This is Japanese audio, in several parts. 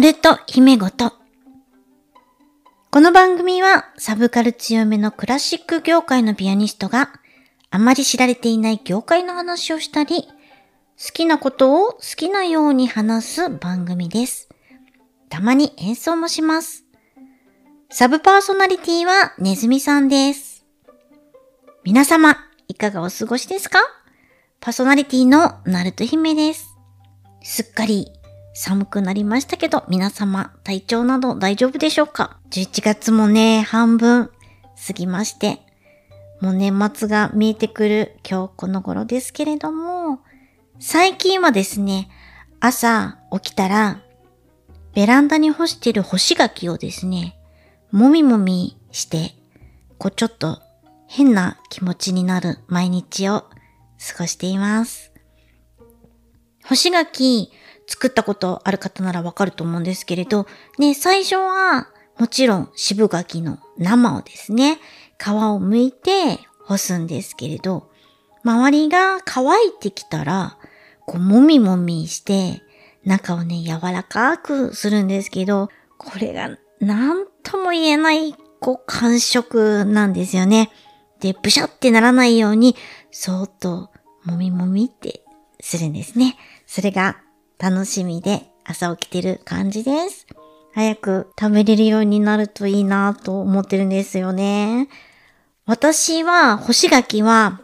ナルト姫ごと。この番組はサブカル強めのクラシック業界のピアニストがあまり知られていない業界の話をしたり、好きなことを好きなように話す番組です。たまに演奏もします。サブパーソナリティはネズミさんです。皆様、いかがお過ごしですか？パーソナリティのナルト姫です。すっかり寒くなりましたけど、皆様、体調など大丈夫でしょうか ?11 月もね、半分過ぎまして、もう年末が見えてくる今日この頃ですけれども、最近はですね、朝起きたら、ベランダに干してる干し柿をですね、もみもみして、こうちょっと変な気持ちになる毎日を過ごしています。干し柿作ったことある方ならわかると思うんですけれど、ね、最初はもちろん渋柿の生をですね、皮を剥いて干すんですけれど、周りが乾いてきたら、こうもみもみして、中をね、柔らかくするんですけど、これがなんとも言えない、こう感触なんですよね。で、ブシャってならないように、そーっともみもみってするんですね。それが楽しみで朝起きてる感じです。早く食べれるようになるといいなと思ってるんですよね。私は干し柿は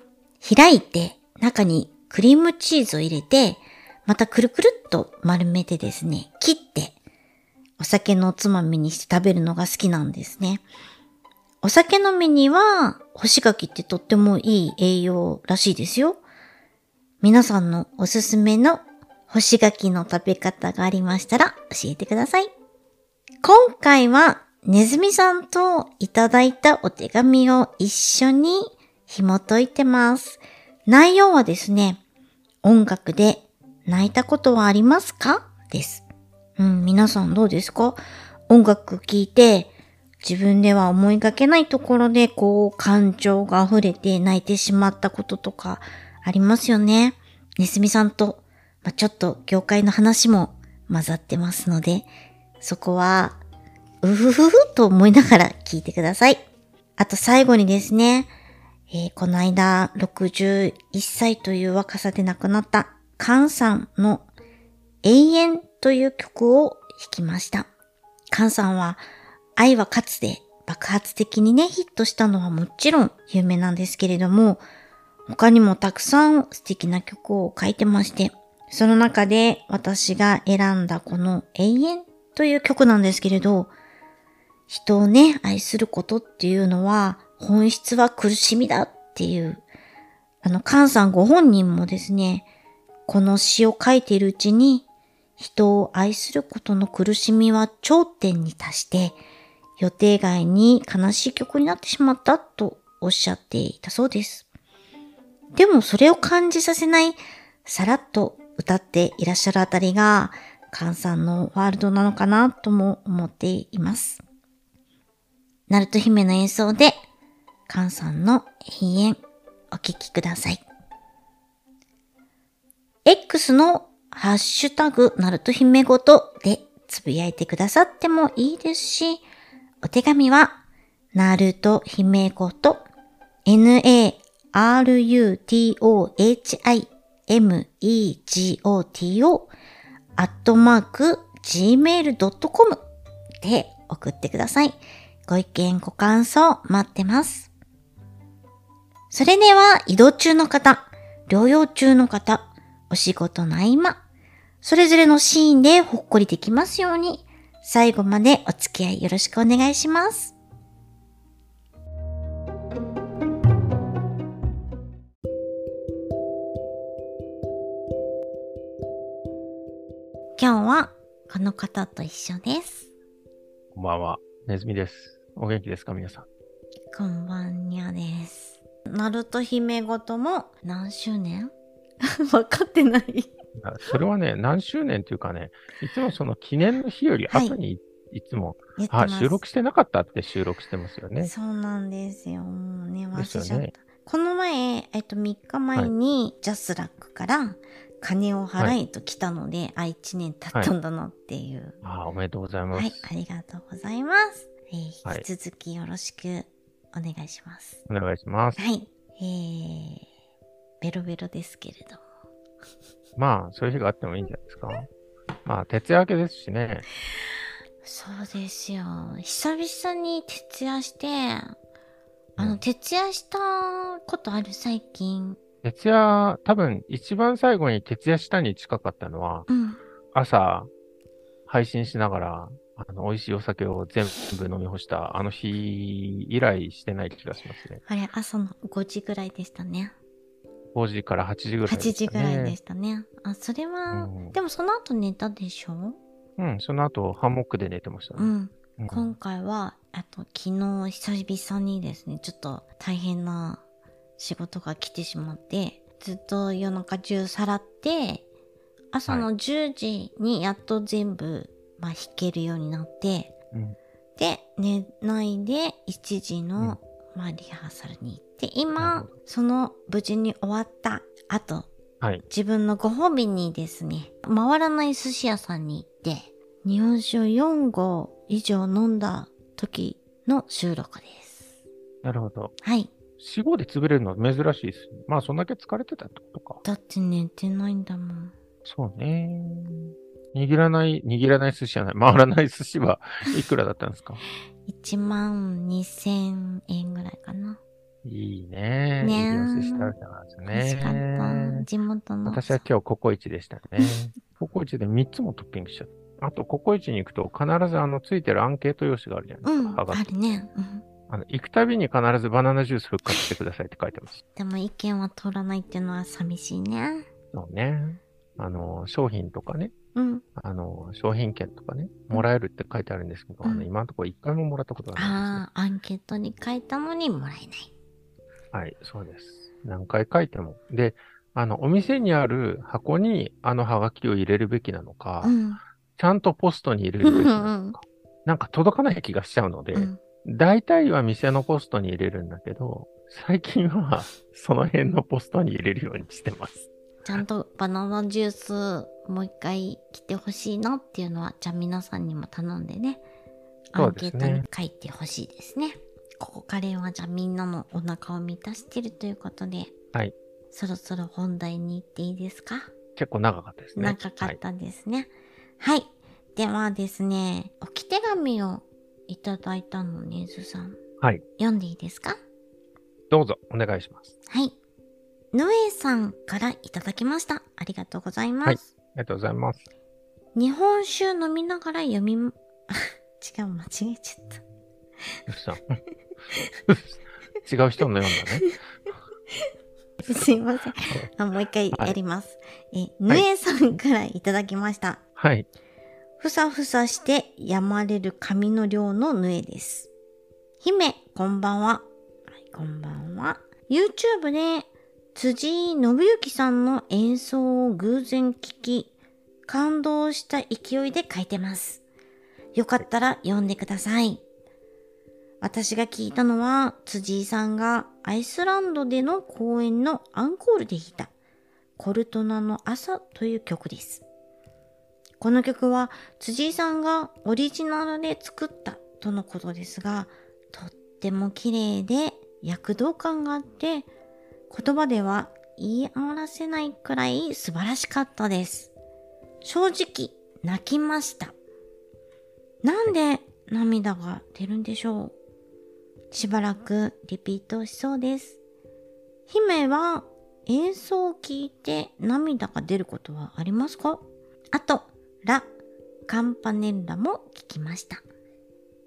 開いて中にクリームチーズを入れてまたくるくるっと丸めてですね、切ってお酒のおつまみにして食べるのが好きなんですね。お酒飲みには干し柿ってとってもいい栄養らしいですよ。皆さんのおすすめの干し柿の食べ方がありましたら教えてください。今回はネズミさんといただいたお手紙を一緒に紐解いてます。内容はですね、音楽で泣いたことはありますか？です。うん、皆さんどうですか？音楽聴いて自分では思いがけないところでこう感情が溢れて泣いてしまったこととかありますよね。ネズミさんとまあ、ちょっと業界の話も混ざってますので、そこは、うふふふと思いながら聞いてください。あと最後にですね、えーこの間61歳という若さで亡くなったカンさんの永遠という曲を弾きました。カンさんは愛は勝つで爆発的にねヒットしたのはもちろん有名なんですけれども、他にもたくさん素敵な曲を書いてまして、その中で私が選んだこの永遠という曲なんですけれど、人をね、愛することっていうのは本質は苦しみだっていう、あの、カンさんご本人もですね、この詩を書いているうちに、人を愛することの苦しみは頂点に達して、予定外に悲しい曲になってしまったとおっしゃっていたそうです。でもそれを感じさせない、さらっと歌っていらっしゃるあたりが、カンさんのワールドなのかなとも思っています。ナルト姫の演奏で、カンさんの永遠お聴きください。X のハッシュタグ、ナルト姫ごとでつぶやいてくださってもいいですし、お手紙は、ナルト姫ごと、narutohi m-e-g-o-t-o, アットマーク、gmail.com で送ってください。ご意見、ご感想待ってます。それでは移動中の方、療養中の方、お仕事の合間、それぞれのシーンでほっこりできますように、最後までお付き合いよろしくお願いします。今日はこの方と一緒です。こんばんは。ネズミです。お元気ですか皆さん？こんばんにゃです。ナルト姫ごとも何周年？分かってない。あそれはね、何周年っていうかね、いつもその記念の日より後に、い、つも、あ、収録してなかったって収録してますよね。そうなんですよ。もうね、忘れちゃった。ねこの前、えっと、3日前にジャスラックから金を払えと来たので、あ、1年経ったんだなっていう。ああ、おめでとうございます。はい、ありがとうございます。えーはい引き続きよろしくお願いします。お願いします。はい。えー、ベロベロですけれども。まあ、そういう日があってもいいんじゃないですか。まあ、徹夜明けですしね。そうですよ。久々に徹夜して、あの、うん徹夜したことある最近。徹夜、多分一番最後に徹夜したに近かったのは、うん。朝、配信しながら、あの、美味しいお酒を全部飲み干した、あの日以来してない気がしますね。あれ、朝の5時ぐらいでしたね。5時から8時ぐらいでしたね。時ぐらいでしたね。あ、それは、うんでもその後寝たでしょうん、その後、ハンモックで寝てましたね。うん。うん今回は、あと昨日久々にですね、ちょっと大変な仕事が来てしまって、ずっと夜中中さらって、朝の10時にやっと全部、まあ弾けるようになって、うんで、寝ないで1時の、まあリハーサルに行って、今その無事に終わった後、はい。自分のご褒美にですね、回らない寿司屋さんに行って、日本酒を4合以上飲んだ時の収録です。なるほど。はい。4、5で潰れるのは珍しいですね。まあ、そんだけ疲れてたってことか。だって寝てないんだもん。そうね。握らない、握らない寿司じゃない。回らない寿司は いくらだったんですか？1万2000円ぐらいかな。いいね。ねえいいお寿司食べたんです美味しかった。ね。地元の。私は今日ココイチでしたね。ココイチで3つもトッピングしちゃった。あと、ココイチに行くと必ずあの、ついてるアンケート用紙があるじゃなういですか。ん、はがあるね。うん。あの、行くたびに必ずバナナジュース復活してくださいって書いてます。でも意見は通らないっていうのは寂しいね。そうね。あの、商品とかね、うん。あの、商品券とかね、もらえるって書いてあるんですけど、うんあの、今のところ一回ももらったことがないんですよ。ああ、アンケートに書いたのにもらえない。はい、そうです。何回書いても。で、あの、お店にある箱にあのハガキを入れるべきなのか、うん。ちゃんとポストに入れるべきなのか、なんか届かない気がしちゃうので、うん。大体は店のポストに入れるんだけど、最近は その辺のポストに入れるようにしてます。ちゃんとバナナジュースもう一回来てほしいなっていうのは、じゃあ皆さんにも頼んでね、アンケートに書いてほしいですね。ここカレーはじゃあみんなのお腹を満たしてるということで、はい。そろそろ本題に行っていいですか？結構長かったですね。はい。長かったですね。はい。ではですね、置き手紙をいただいたのねずさん。はい。読んでいいですか？どうぞ、お願いします。はい。ノエさんからいただきました。ありがとうございます。はいありがとうございます。日本酒飲みながら読みま、違う、間違えちゃった。違う人の読んだね。すいません。あもう一回やります。え、ぬえさんからいただきました。はい。ふさふさして病まれる髪の量のぬえです。姫、こんばんは。はい、こんばんは。YouTube で辻信之さんの演奏を偶然聞き、感動した勢いで書いてます。よかったら読んでください。私が聞いたのは、辻井さんがアイスランドでの公演のアンコールで弾いた、コルトナの朝という曲です。この曲は辻井さんがオリジナルで作ったとのことですが、とっても綺麗で躍動感があって、言葉では言い表せないくらい素晴らしかったです。正直泣きました。なんで涙が出るんでしょうしばらくリピートしそうです。姫は演奏を聞いて涙が出ることはありますか？あと、ラ・カンパネッラも聞きました。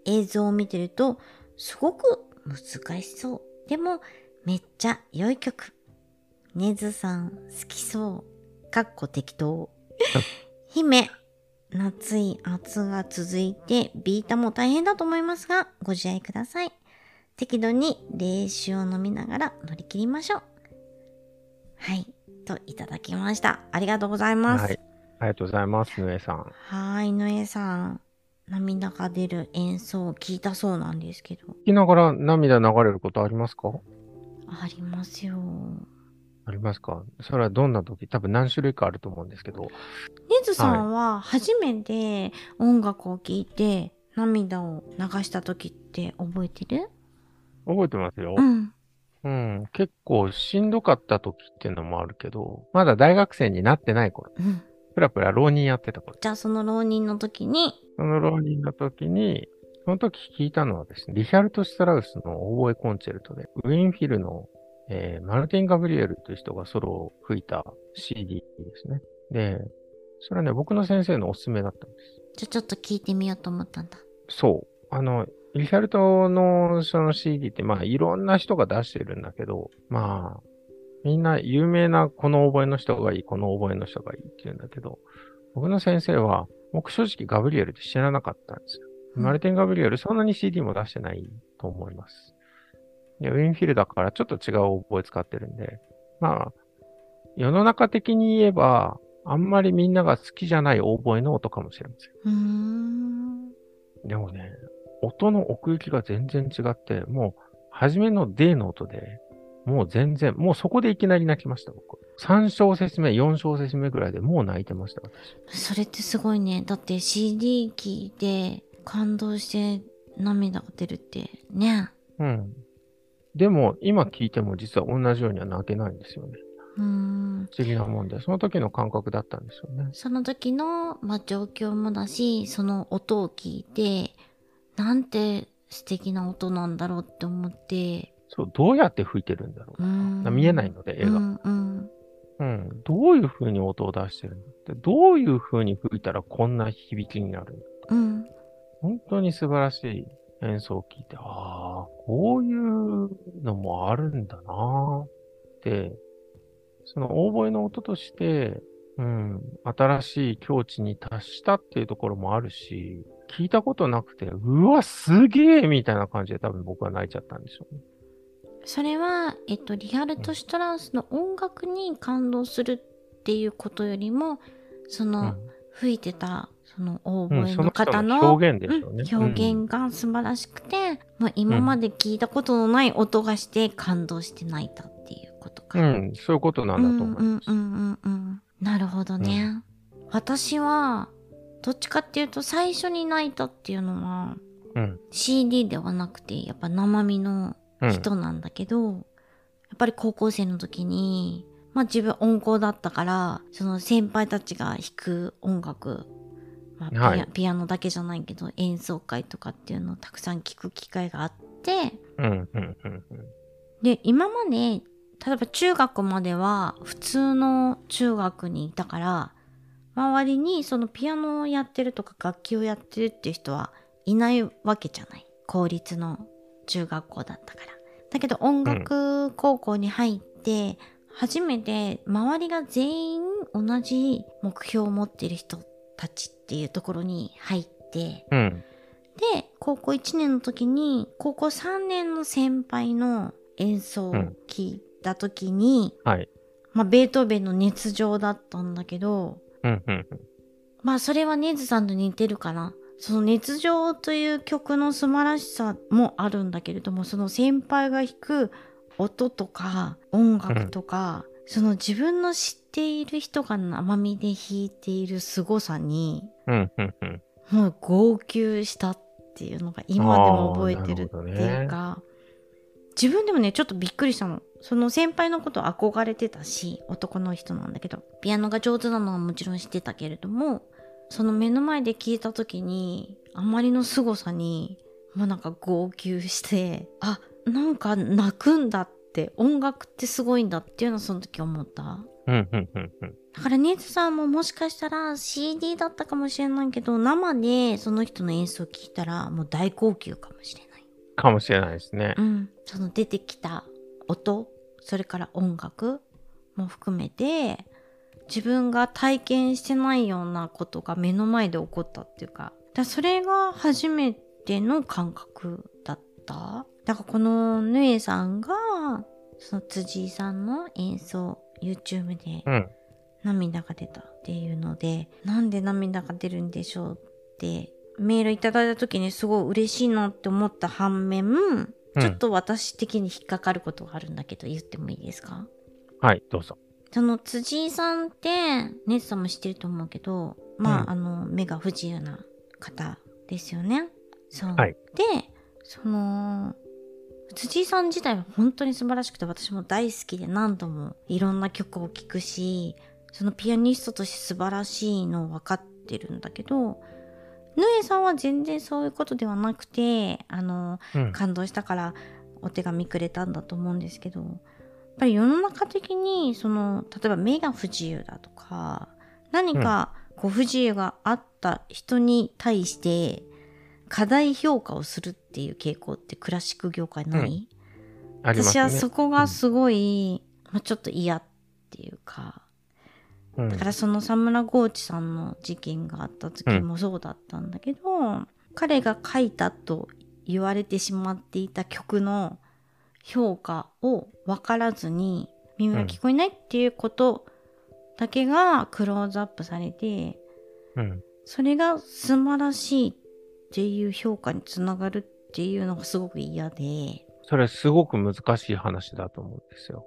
映像を見てるとすごく難しそう。でもめっちゃ良い曲。ネズさん好きそう。かっこ適当。姫、夏い暑が続いてビータも大変だと思いますがご自愛ください。適度に冷酒を飲みながら乗り切りましょう。はい。といただきました。ありがとうございます。はい。ありがとうございます、ぬえさん。はーい、のえさん。涙が出る演奏を聞いたそうなんですけど。聞きながら涙流れることありますか？ありますよ。ありますか？それはどんな時？多分何種類かあると思うんですけど。ネズさんは初めて音楽を聴いて涙を流した時って覚えてる？覚えてますよ。うん。うん。結構しんどかった時っていうのもあるけど、まだ大学生になってない頃。うん。プラプラ浪人やってた頃。じゃあその浪人の時に、その浪人の時に、その時聞いたのはですね、リヒャルト・ストラウスのオーボエコンチェルトで、ウィンフィルの、えーマルティン・ガブリエルという人がソロを吹いた CD ですね。で、それはね、僕の先生のおすすめだったんです。じゃあちょっと聞いてみようと思ったんだ。そう。あの、リヒャルトのその CD って、まあ、いろんな人が出してるんだけど、まあ、みんな有名なこの覚えの人がいい、この覚えの人がいいって言うんだけど、僕の先生は、僕正直ガブリエルって知らなかったんですよ。うんマルティン・ガブリエルそんなに CD も出してないと思います。で、ウィンフィルだからちょっと違う覚え使ってるんで、まあ、世の中的に言えば、あんまりみんなが好きじゃない覚えの音かもしれません。でもね、音の奥行きが全然違って、もう、初めの D の音で、もう全然、もうそこでいきなり泣きました、僕。3小節目、4小節目ぐらいでもう泣いてました、私。それってすごいね。だって CD 聴いて感動して涙が出るってね。うん。でも、今聞いても実は同じようには泣けないんですよね。うーん。不思議なもんで、その時の感覚だったんですよね。その時の、まあ、状況もだし、その音を聞いて、なんて素敵な音なんだろうって思って、そう、どうやって吹いてるんだろうーん。う。見えないので、絵が。うんうん。うん。どういう風に音を出してるんだって、どういう風に吹いたらこんな響きになるんだうん。本当に素晴らしい演奏を聞いて、ああ、こういうのもあるんだなって、そのオーボエの音として、うん、新しい境地に達したっていうところもあるし、聞いたことなくて、うわ、すげえみたいな感じで多分僕は泣いちゃったんでしょうね。それは、えっと、リハルト・シュトラウスの音楽に感動するっていうことよりも、その、吹いてた、その、オーうん、ボエその方の、の表現が素晴らしくて、まあ、今まで聞いたことのない音がして感動して泣いたっていうことか。うん、うん、そういうことなんだと思います。うんうんうんうん。なるほどね。私は、どっちかっていうと最初に泣いたっていうのは、うん、CD ではなくて、やっぱ生身のうん、人なんだけど、やっぱり高校生の時に、まあ自分音工だったから、その先輩たちが弾く音楽、まあピア,、はいピアノだけじゃないけど演奏会とかっていうのをたくさん聞く機会があって、うん、うん、うん、うん。で、今まで、例えば中学までは普通の中学にいたから、周りにそのピアノをやってるとか楽器をやってるっていう人はいないわけじゃない。公立の中学校だったから。だけど音楽高校に入って、初めて周りが全員同じ目標を持ってる人たちっていうところに入って、うん、で、高校1年の時に、高校3年の先輩の演奏を聞いた時に、はい。まあ、ベートーベンの熱情だったんだけど、うん、うん、うん。まあ、それはネズさんと似てるかな。その熱情という曲の素晴らしさもあるんだけれども、その先輩が弾く音とか音楽とか、その自分の知っている人が生身で弾いている凄さに、うん、うん、うん。もう号泣したっていうのが今でも覚えてるっていうか、自分でもねちょっとびっくりしたのその先輩のこと憧れてたし男の人なんだけどピアノが上手なのはもちろん知ってたけれどもその目の前で聞いた時にあまりの凄さにもうなんか号泣してあなんか泣くんだって音楽ってすごいんだっていうのをその時思ったうん、うん、うん、うん。だからネズさんももしかしたら CD だったかもしれないけど生でその人の演奏を聞いたらもう大号泣かもしれない。かもしれないですね。うん。その出てきた音、それから音楽も含めて自分が体験してないようなことが目の前で起こったっていうか、だそれが初めての感覚だった。だからこのヌエさんがその辻井さんの演奏 YouTube でうん。涙が出たっていうので、なんで涙が出るんでしょうって、メールいただいた時にすごい嬉しいなって思った反面、うんちょっと私的に引っかかることがあるんだけど言ってもいいですか？はい、どうぞ。その辻井さんって、ネスさんも知ってると思うけど、まあ、うんあの、目が不自由な方ですよね。そう。はいで、その、辻井さん自体は本当に素晴らしくて、私も大好きで何度もいろんな曲を聴くし、そのピアニストとして素晴らしいの分かってるんだけど、ぬえさんは全然そういうことではなくて、あの、うん。感動したからお手紙くれたんだと思うんですけどぱり世の中的にその例えば目が不自由だとか何かこう不自由があった人に対して過大評価をするっていう傾向ってクラシック業界ない、ありますね。私はそこがすごい、まあ、ちょっと嫌っていうか。うん。だからそのサムラ・ゴーチさんの事件があった時もそうだったんだけど、彼が書いたと言われてしまっていた曲の評価を分からずに耳が聞こえないっていうことだけがクローズアップされて、うん。それが素晴らしいっていう評価につながるっていうのがすごく嫌で、それすごく難しい話だと思うんですよ。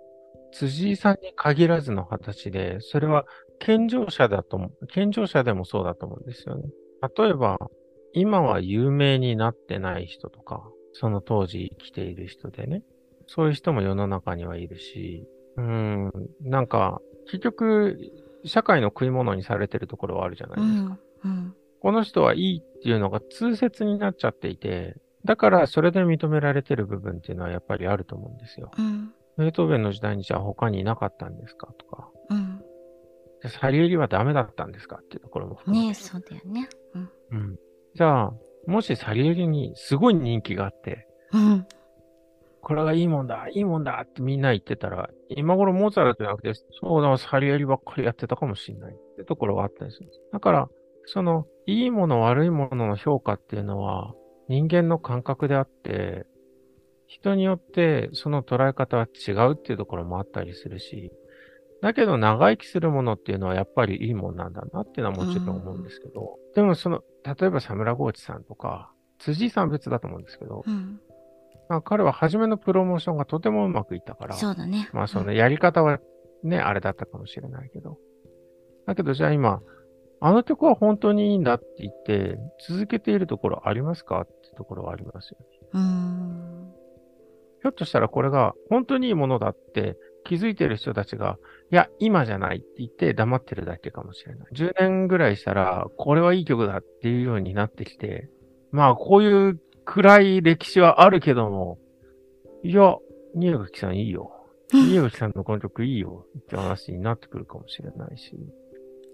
辻井さんに限らずの形で、それは健常者だと思う、健常者でもそうだと思うんですよね。例えば、今は有名になってない人とか、その当時生きている人でね、そういう人も世の中にはいるし、うーん、なんか、結局、社会の食い物にされてるところはあるじゃなういですか。ん、うん、この人はいいっていうのが通説になっちゃっていて、だからそれで認められてる部分っていうのはやっぱりあると思うんですよ。うん、ベートーベンの時代にじゃあ他にいなかったんですかとか、うん。サリエリはダメだったんですかっていうところも含めてねえ、そうだよね。うん。うん。じゃあ、もしサリエリにすごい人気があって、うん。これがいいもんだ、いいもんだってみんな言ってたら、今頃モーツァルトじゃなくて、そうだ、サリエリばっかりやってたかもしれないってところがあったりするんです。だから、その、いいもの、悪いものの評価っていうのは、人間の感覚であって、人によってその捉え方は違うっていうところもあったりするし、だけど長生きするものっていうのはやっぱりいいもんなんだなっていうのはもちろん思うんですけど、でもその、例えばサムラゴーチさんとか、辻井さんは別だと思うんですけど、うん。まあ、彼は初めのプロモーションがとてもうまくいったから、そうだね。まあそのやり方はね、あれだったかもしれないけど。だけどじゃあ今、あの曲は本当にいいんだって言って、続けているところありますかってところはありますよね。うーん。ひょっとしたらこれが本当にいいものだって気づいてる人たちが、いや、今じゃないって言って黙ってるだけかもしれない。10年ぐらいしたら、これはいい曲だっていうようになってきて、まあこういう暗い歴史はあるけども、いや、宮垣さんいいよ。宮垣さんのこの曲いいよって話になってくるかもしれないし。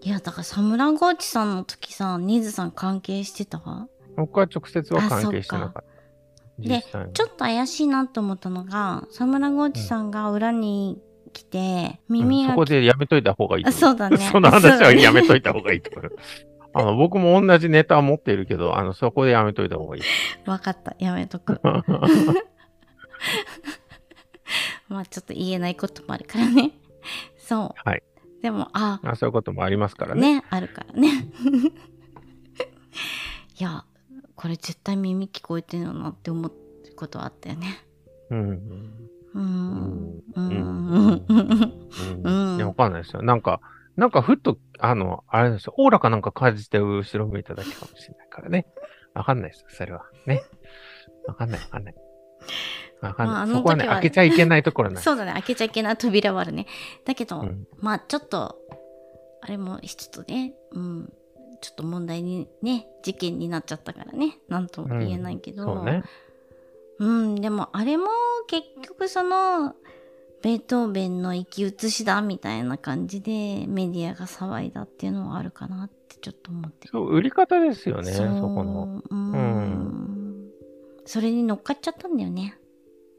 いや、だからサムラゴーチさんの時さ、ニーズさん関係してた？僕は直接は関係してなかった。でちょっと怪しいなと思ったのが、サムラゴーチさんが裏に来て、耳がうんそこでやめといた方がいい そうだね。その話はやめといた方がいいと思う。あの、僕も同じネタは持っているけど、あの、そこでやめといた方がいい。わかった。やめとく。まあちょっと言えないこともあるからね。そう。はい。でも、あ、あそういうこともありますからね。ね、あるからね。いや、これ絶対耳聞こえてるよなって思うことはあったよね。うん。うーん。ううんん。ううんん。うん。いや、わかんないですよ。なんか、なんかふっと、あの、あれですよ。オーラかなんか感じて後ろ向いただけかもしれないからね。わかんないですよ、それは。ね。わかんない、わかんない。わかんない。まああのそこはね、開けちゃいけないところなんですそうだね。開けちゃいけない扉はあるね。だけど、うんまあちょっと、あれも一つね、うん。ちょっと問題にね、事件になっちゃったからね。なんとも言えないけど。そうね。うん、でもあれも結局その、ベートーベンの生き写しだみたいな感じでメディアが騒いだっていうのはあるかなってちょっと思ってる。そう、売り方ですよね、そこの。うん、うんそれに乗っかっちゃったんだよね。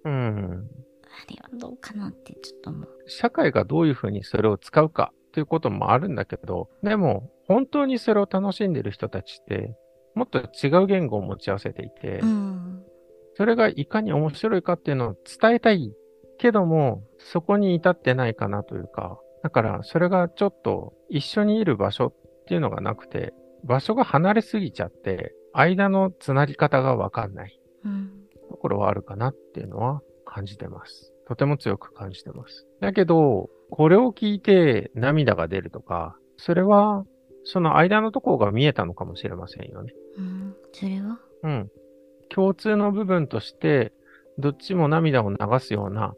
うん。あれはどうかなってちょっと思う。社会がどういうふうにそれを使うかっていうこともあるんだけど、でも、本当にそれを楽しんでる人たちって、もっと違う言語を持ち合わせていて、うん。それがいかに面白いかっていうのを伝えたいけども、そこに至ってないかなというか、だからそれがちょっと一緒にいる場所っていうのがなくて、場所が離れすぎちゃって、間のつなぎ方がわかんないうん。ところはあるかなっていうのは感じてます。とても強く感じてます。だけど、これを聞いて涙が出るとか、それは、その間のところが見えたのかもしれませんよね。うん。それは？うん。共通の部分として、どっちも涙を流すような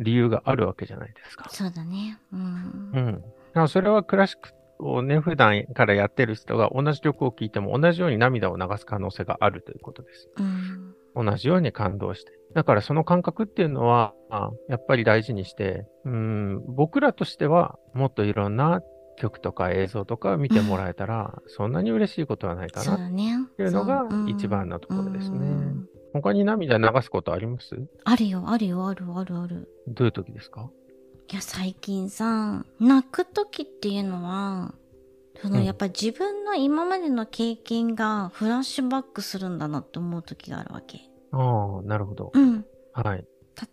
理由があるわけじゃないですか。そうだね。うんう。ん。だからそれはクラシックをね、普段からやってる人が同じ曲を聴いても同じように涙を流す可能性があるということです。うん。同じように感動して。だからその感覚っていうのは、あやっぱり大事にして、うん、僕らとしてはもっといろんな曲とか映像とか見てもらえたら、そんなに嬉しいことはないかな。っていうのが一番のところですねうん他に涙流すことあります？あるよ、あるよ、あるあるある。どういう時ですか？いや、最近さ、泣く時っていうのは、そのうんやっぱり自分の今までの経験がフラッシュバックするんだなって思う時があるわけ。ああ、なるほど。うん。はい。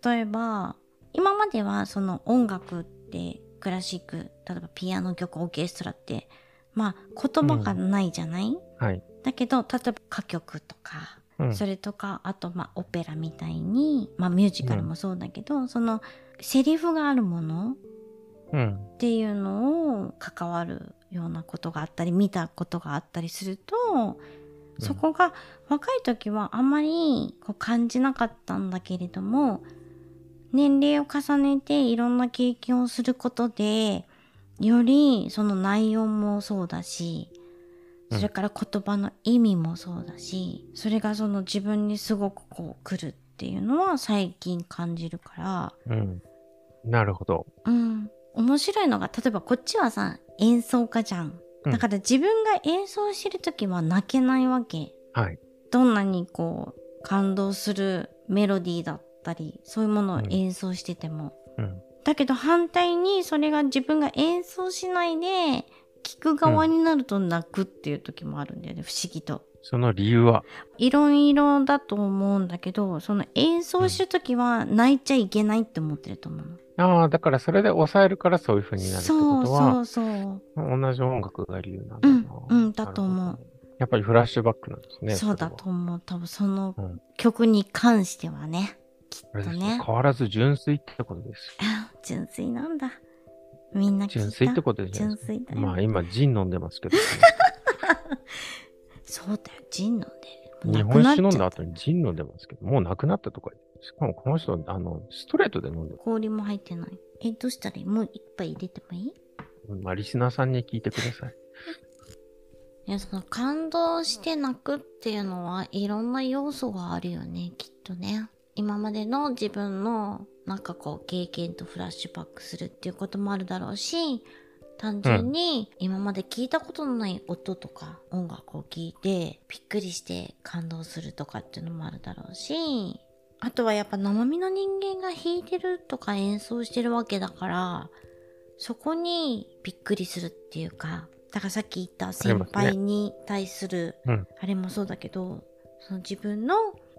例えば、今まではその音楽ってクラシック、例えばピアノ曲、オーケストラって、まあ言葉がないじゃない、はい。だけど、例えば歌曲とか、うん。それとか、あとまあオペラみたいに、まあミュージカルもそうだけど、そのセリフがあるものうん。っていうのを関わるようなことがあったり見たことがあったりするとそこが若い時はあまりこう感じなかったんだけれども年齢を重ねていろんな経験をすることでよりその内容もそうだしそれから言葉の意味もそうだしそれがその自分にすごくこう来るっていうのは最近感じるからうん。なるほど。うん。面白いのが、例えばこっちはさ、演奏家じゃん。うんだから自分が演奏してる時は泣けないわけ。はい。どんなにこう、感動するメロディーだったり、そういうものを演奏してても。うん。だけど反対にそれが自分が演奏しないで、聞く側になると泣くっていう時もあるんだよね、不思議と。その理由は、いろいろだと思うんだけど、その演奏してる時は泣いちゃいけないって思ってると思うの。ああ、だからそれで抑えるからそういう風になるってことは、そうそうそう。同じ音楽が理由なんだな。うんうんだと思う。やっぱりフラッシュバックなんですね。そうだと思う。多分そのうん曲に関してはね。きっあれですとね。変わらず純粋ってことです。あ 純粋なんだ。みんな聞いた？純粋ってことですか。純粋だよ。まあ今、ジン飲んでますけど、そうだよ。ジン飲んでる。日本酒飲んだ後にジン飲んでますけど、もうなくなったとか言ってしかもこの人、あの、ストレートで飲んでる。氷も入ってない。え、どうしたらいい？もう一杯入れてもいい？まあ、リスナーさんに聞いてください。いや、その感動して泣くっていうのはいろんな要素があるよね、きっとね。今までの自分のなんかこう経験とフラッシュバックするっていうこともあるだろうし、単純に今まで聞いたことのない音とか音楽を聞いてびっくりして感動するとかっていうのもあるだろうし、あとはやっぱ生身の人間が弾いてるとか演奏してるわけだから、そこにびっくりするっていうか、だからさっき言った先輩に対する、うん。あれもそうだけど、その自分の、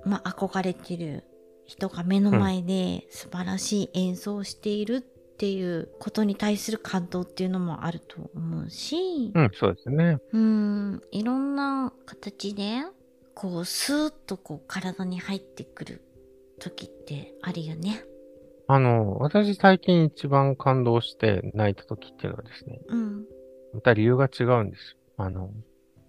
まあ、憧れてる人が目の前で素晴らしい演奏をしているっていうことに対する感動っていうのもあると思うし、うん、そうですね。うん、いろんな形で、こう、スーッとこう体に入ってくる時ってあるよね。あの、私最近一番感動して泣いた時っていうのはですね、うん。また理由が違うんですよ。あの、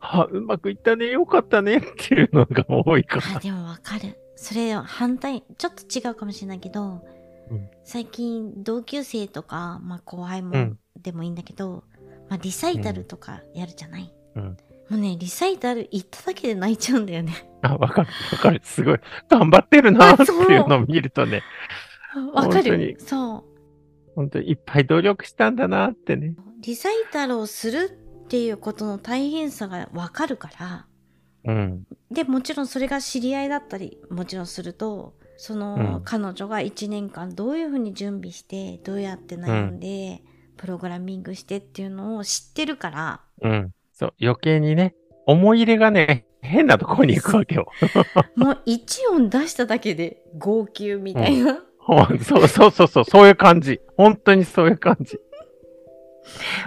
あ、うまくいったね、よかったねっていうのが多いかあ、ら。でもわかる。それ反対、ちょっと違うかもしれないけど、うん最近同級生とか、まあ後輩もうんでもいいんだけど、まあリサイタルとかやるじゃない、うんもうね、リサイタル行っただけで泣いちゃうんだよね。あ、わかる、わかる。すごい。頑張ってるなっていうのを見るとね、わかる。そう。本当にいっぱい努力したんだなってね。リサイタルをするっていうことの大変さがわかるから、うん。で、もちろんそれが知り合いだったり、もちろんすると、その、うん彼女が1年間どういうふうに準備して、どうやって悩んで、プログラミングしてっていうのを知ってるから、うん。そう、余計にね、思い入れがね、変なところに行くわけよ。もう1音出しただけで号泣みたいな。ほんそうそうそうそう、そういう感じ。本当にそういう感じ。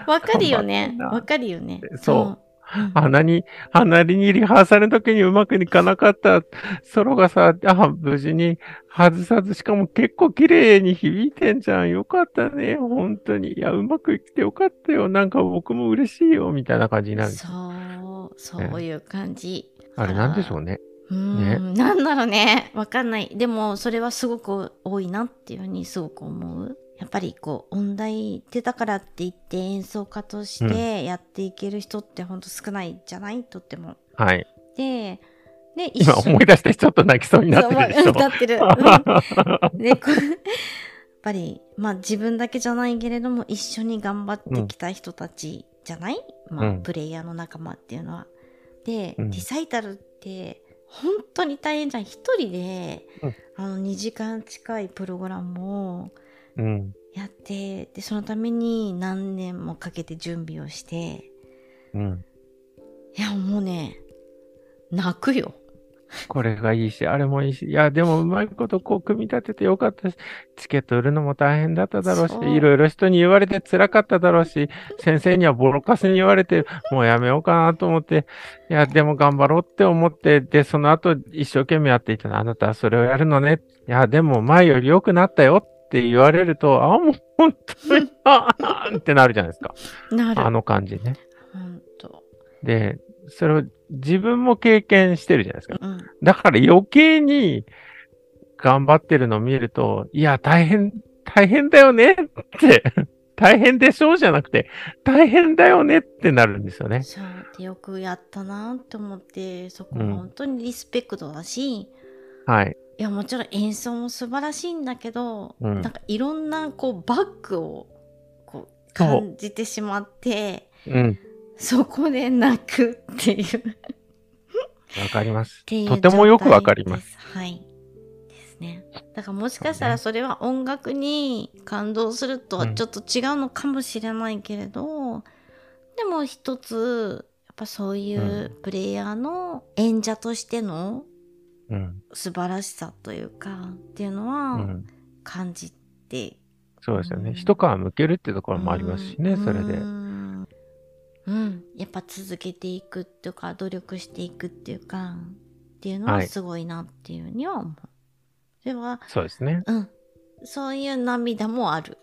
わかるよねわかるよね。そううん 鼻に、鼻にリハーサルの時にうまくいかなかったソロがさ、あ、無事に外さず、しかも結構綺麗に響いてんじゃん。よかったね。本当に。いや、うまくいってよかったよ。なんか僕も嬉しいよ。みたいな感じになるんです。そう、そういう感じ。あれなんでしょうね。うーん、なんだろうね。わかんない。でも、それはすごく多いなっていうふうにすごく思う。やっぱりこう、音大出たからって言って演奏家としてやっていける人ってほんと少ないじゃない？とっても。はい。で、で、一今思い出してちょっと泣きそうになってるでしょそう。なってる。やっぱり、まあ自分だけじゃないけれども、一緒に頑張ってきた人たちじゃない、まあ、うんプレイヤーの仲間っていうのは。で、うんリサイタルって、本当に大変じゃん。一人で、うんあの、2時間近いプログラムをうん。やって、で、そのために何年もかけて準備をして、うん。いや、もうね、泣くよ。これがいいし、あれもいいし、いや、でもうまいことこう組み立ててよかったし、チケット売るのも大変だっただろうし、いろいろ人に言われて辛かっただろうし、先生にはボロカスに言われて、もうやめようかなと思って、いや、でも頑張ろうって思って、で、その後一生懸命やっていたの、あなたはそれをやるのね。いや、でも前より良くなったよって言われると、あ、もう本当に、あ ーってなるじゃないですか。なる。あの感じね。ほんと。で、それを自分も経験してるじゃないですか。うん。だから余計に頑張ってるのを見ると、いや、大変、大変だよねって、大変でしょうじゃなくて、大変だよねってなるんですよね。そうでよくやったなって思ってそこうん本当にリスペクトだし、いはい。やもちろん演奏も素晴らしいんだけど、うんなんかいろんなこうバックをこう感じてしまってうん。そこで泣くっていうっわかります。とてもよくわかります。すはいですねだからもしかしたらそれは音楽に感動するとはちょっと違うのかもしれないけれど、でも一つやっぱそういうプレイヤーの演者としてのうん。素晴らしさというかっていうのうはん。感じて、そうですよね。うん一皮むけるってところもありますしね、うんそれでう。んうんやっぱ続けていくっていうか努力していくっていうかっていうのははいすごいなっていうには思う。それはそうですね。うんそういう涙もある。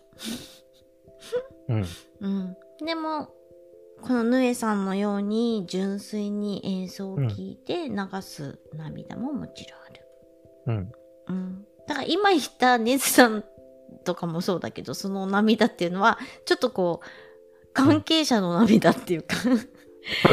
うん。うん、でもこのヌエさんのように純粋に演奏を聴いて流す涙ももちろんある。うん。うん、だから今言ったネズさんとかもそうだけどその涙っていうのはちょっとこう関係者の涙っていうかそ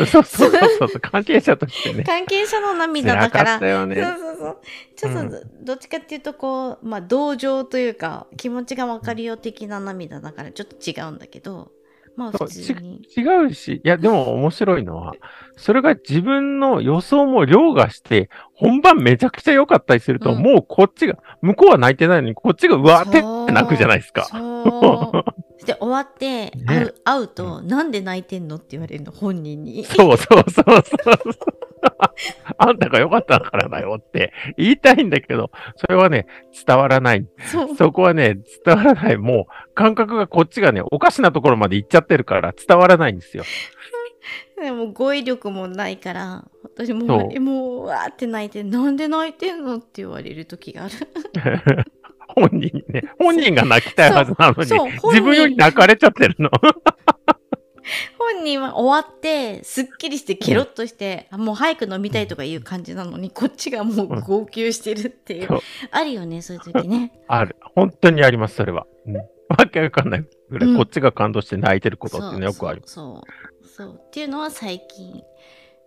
うそうそうそう。関係者としてね。関係者の涙だからったよそうね。そうそうちょっとどっちかっていうとこうまあ同情というか気持ちが分かるよ的な涙だからちょっと違うんだけどまあ普通に。違うし、いや、でも面白いのは、それが自分の予想も凌駕して、本番めちゃくちゃ良かったりすると、うんもうこっちが、向こうは泣いてないのに、こっちがうわーって泣くじゃないですか。そう。で、終わって、ね会う会うと、なんで泣いてんのって言われるの、本人に。そうそうそうそう。あんたが良かったからだよって言いたいんだけど、それはね、伝わらない。そう。そこはね、伝わらない。もう、感覚がこっちがね、おかしなところまで行っちゃってるから伝わらないんですよ。でも語彙力もないから、私もそうもう、わーって泣いて、なんで泣いてんのって言われる時がある。本人にね、本人が泣きたいはずなのに、自分より泣かれちゃってるの。本人は終わって、すっきりしてケロッとして、あもう早く飲みたいとかいう感じなのに、こっちがもう号泣してるっていう。そうあるよね、そういう時ね。ある。本当にあります、それは。うん。わけわかんないぐらい、うんこっちが感動して泣いてることっていうのよくある。そうそう。そう。っていうのは最近、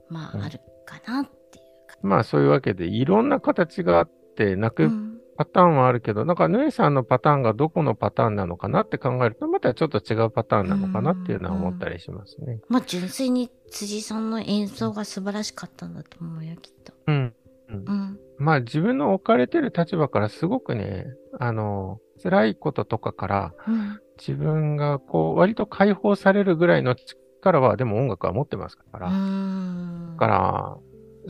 まうんあ、あるかなっていうか。まあそういうわけで、いろんな形があって、泣くうんパターンはあるけど、なんか、ヌエさんのパターンがどこのパターンなのかなって考えると、またちょっと違うパターンなのかなっていうのは思ったりしますね。まあ純粋に辻さんの演奏が素晴らしかったんだと思うよ、きっと。うん。うん。まあ自分の置かれてる立場からすごくね、あの、辛いこととかから、うん。自分がこう、割と解放されるぐらいの力は、でも音楽は持ってますから。だから、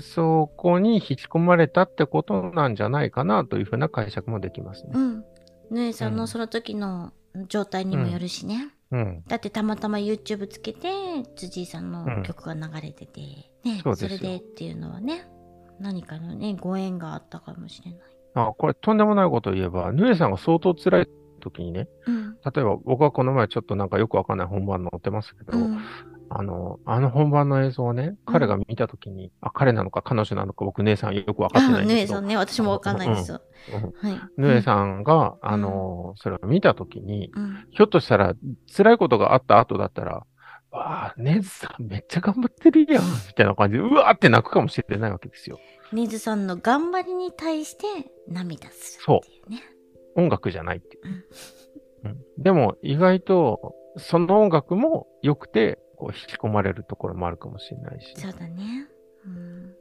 そこに引き込まれたってことなんじゃないかなというふうな解釈もできますね。うん。ぬえさんうんのその時の状態にもよるしね。うん。だってたまたま YouTube つけて、辻井さんの曲が流れてて、ね、そうですよれでっていうのはね、何かのね、ご縁があったかもしれない。あ、これとんでもないことを言えば、ヌエさんが相当辛い時にね、うん。例えば僕はこの前ちょっとなんかよくわかんない本番載ってますけど、うん。あの、あの本番の映像をね、彼が見た時に、あ、彼なのか彼女なのか僕姉さんよくわかってないあ、んですけど、ぬえさんね、私もわかんないですよ。うんはい。ヌエさんが、あの、それを見た時に、うん。ひょっとしたら辛いことがあった後だったら、わあ、ネズさんめっちゃ頑張ってるやん、みたいな感じで、うわーって泣くかもしれないわけですよ。ねずさんの頑張りに対して涙するっていうね。音楽じゃないっていう。うんでも意外と、その音楽も良くて、こう引き込まれるところもあるかもしれないし。そうだね。うん。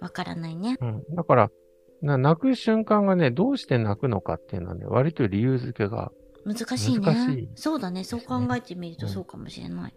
わからないね。うん。だから、な泣く瞬間がね、どうして泣くのかっていうのはね、割と理由付けが、難しいね。難しいそうだね。そう考えてみるとそうかもしれない。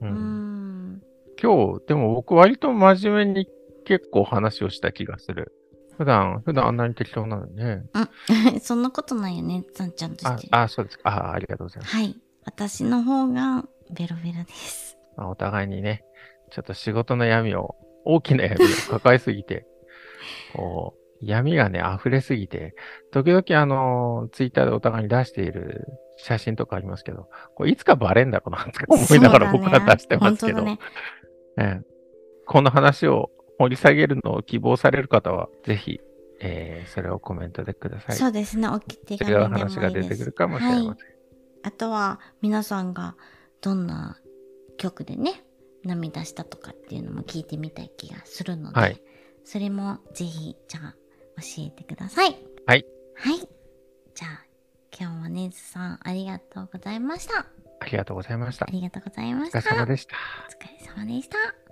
う。うんん。今日、でも僕割と真面目に結構話をした気がする。普段、普段あんなに適当なのにね。そんなことないよね。さんちゃんとしてる。ああ、そうですか。あありがとうございます。はい。私の方がベロベロです。まあ、お互いにね、ちょっと仕事の闇を、大きな闇を抱えすぎて、こう、闇がね、溢れすぎて、時々あの、ツイッターでお互いに出している写真とかありますけど、これいつかバレんだろうな思いながら僕は出してますけど、ね。ええこの話を掘り下げるのを希望される方は、ぜひ、えーそれをコメントでください。そうですね。おき手違紙でもいいう話が出てくるかもしれません。はいあとは皆さんがどんな曲でね涙したとかっていうのも聞いてみたい気がするので、はいそれもぜひじゃあ教えてください。はい。はい。じゃあ今日はねずさんありがとうございました。ありがとうございましたあ。りがとうございまお疲した。れ様でした。お疲れ様でした。